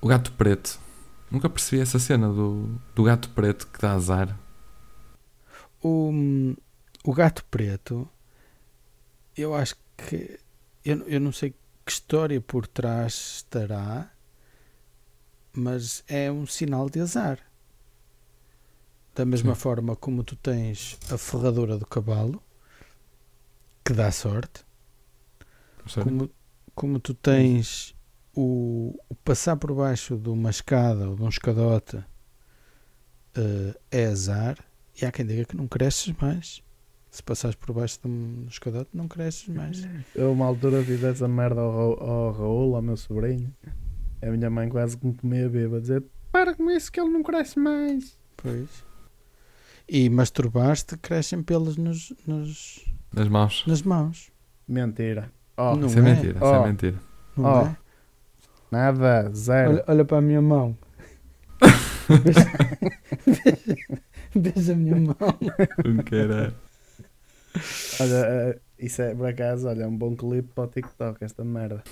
O gato preto. Nunca percebi essa cena do, do gato preto que dá azar. O, o gato preto, eu acho que. Eu, eu não sei que história por trás estará, mas é um sinal de azar. Da mesma Sim. forma como tu tens a ferradura do cavalo, que dá sorte, Sério? como, como tu tens o, o passar por baixo de uma escada ou de um escadote eh, é azar, e há quem diga que não cresces mais. Se passares por baixo de um escadote, não cresces mais. Eu, uma altura, fiz essa merda ao, ao Raul, ao meu sobrinho. A minha mãe quase que me comia bêbado a dizer: Para com isso que ele não cresce mais. Pois. E masturbaste, crescem pelos nos, nos, Nas mãos. nas mãos. Mentira. Oh, Não Isso é é? mentira, isso Oh. é mentira. Não Oh, é? Nada, zero. Olha, olha para a minha mão. Veja- Veja a minha mão. Caralho. Olha, eh, isso é por acaso, olha, é um bom clipe para o TikTok, esta merda.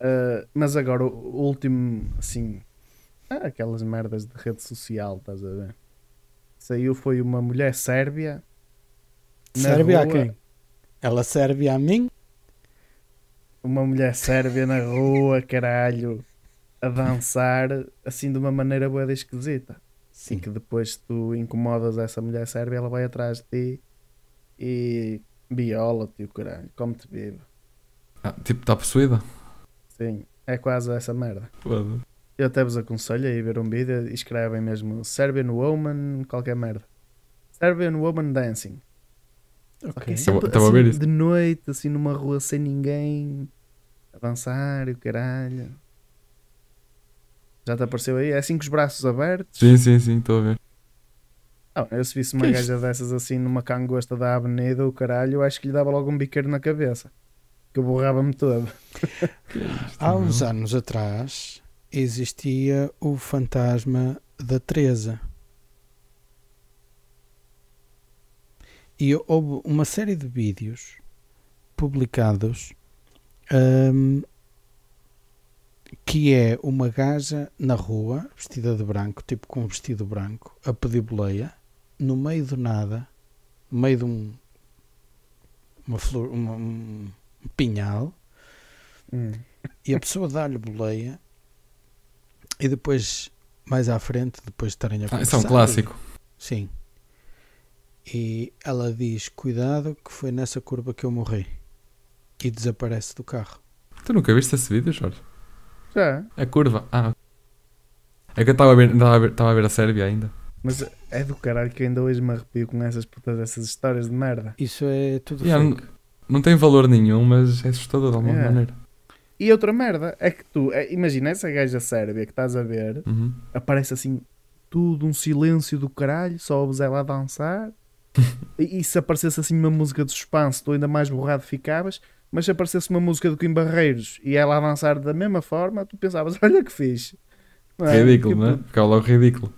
Eh, mas agora o, último, assim, ah, aquelas merdas de rede social, estás a ver? Saiu foi uma mulher sérvia. Serve a quem? Ela serve a mim? Uma mulher sérvia na rua, caralho, a dançar assim de uma maneira boa esquisita. E Sim. que depois tu incomodas essa mulher sérvia, ela vai atrás de ti e viola-te e o caralho, como-te vive. Ah, tipo, está possuída? Sim, é quase essa merda. Foda-se. Eu até vos aconselho a ir ver um vídeo e escrevem mesmo Serbian Woman, qualquer merda. Serbian Woman Dancing. Só que Ok. sempre Estava a ver assim, isso. de noite, assim numa rua sem ninguém, a dançar e o caralho. Já te apareceu aí? É assim com os braços abertos? Sim, sim, sim, estou a ver. Ah, eu se visse uma Que gaja dessas assim numa cangosta da avenida, o caralho, eu acho que lhe dava logo um biqueiro na cabeça. Que eu borrava-me todo. Há uns anos atrás existia o fantasma da Teresa. E houve uma série de vídeos publicados hum, que é uma gaja na rua, vestida de branco, tipo com um vestido branco, a pedir boleia, no meio do nada, no meio de um, uma flor, uma- um pinhal, Hum. e a pessoa dá-lhe boleia e depois, mais à frente, depois de estarem a Ah, isso é um conversar, clássico. Sim. E ela diz: Cuidado, que foi nessa curva que eu morri. E desaparece do carro. Tu nunca viste esse vídeo, Jorge? Já. A curva. Ah. É que eu estava a ver, estava a ver, estava a ver a Sérvia ainda. Mas é do caralho que ainda hoje me arrepio com essas putas dessas histórias de merda. Isso é tudo Yeah, fake. Não tem valor nenhum, mas é assustador de alguma É. maneira. E outra merda é que tu, é, imagina essa gaja sérvia que estás a ver, Uhum. aparece assim tudo um silêncio do caralho, só ouves ela a dançar. e, e se aparecesse assim uma música de suspense, tu ainda mais borrado ficavas. Mas se aparecesse uma música do Kim Barreiros e ela a dançar da mesma forma, tu pensavas, olha que fixe. Não é? Ridículo, Tipo, não é? Ficava logo ridículo.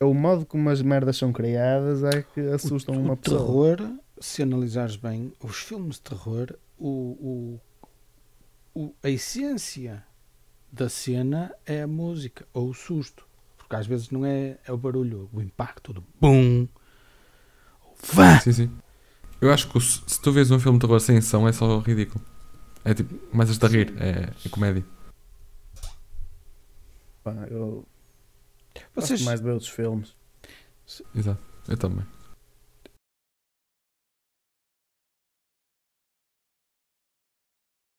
é o modo como as merdas são criadas é que assustam o, uma o pessoa. terror, se analisares bem, os filmes de terror, o, o, o- a essência da cena é a música ou o susto. Porque às vezes não é, é o barulho, o impacto do BUM, vá. Sim, sim. Eu acho que se tu vês um filme de terror sem som é só ridículo. É tipo, começas a rir, é, é comédia. Pá, eu Vocês, gosto mais de ver outros filmes. Exato, eu também.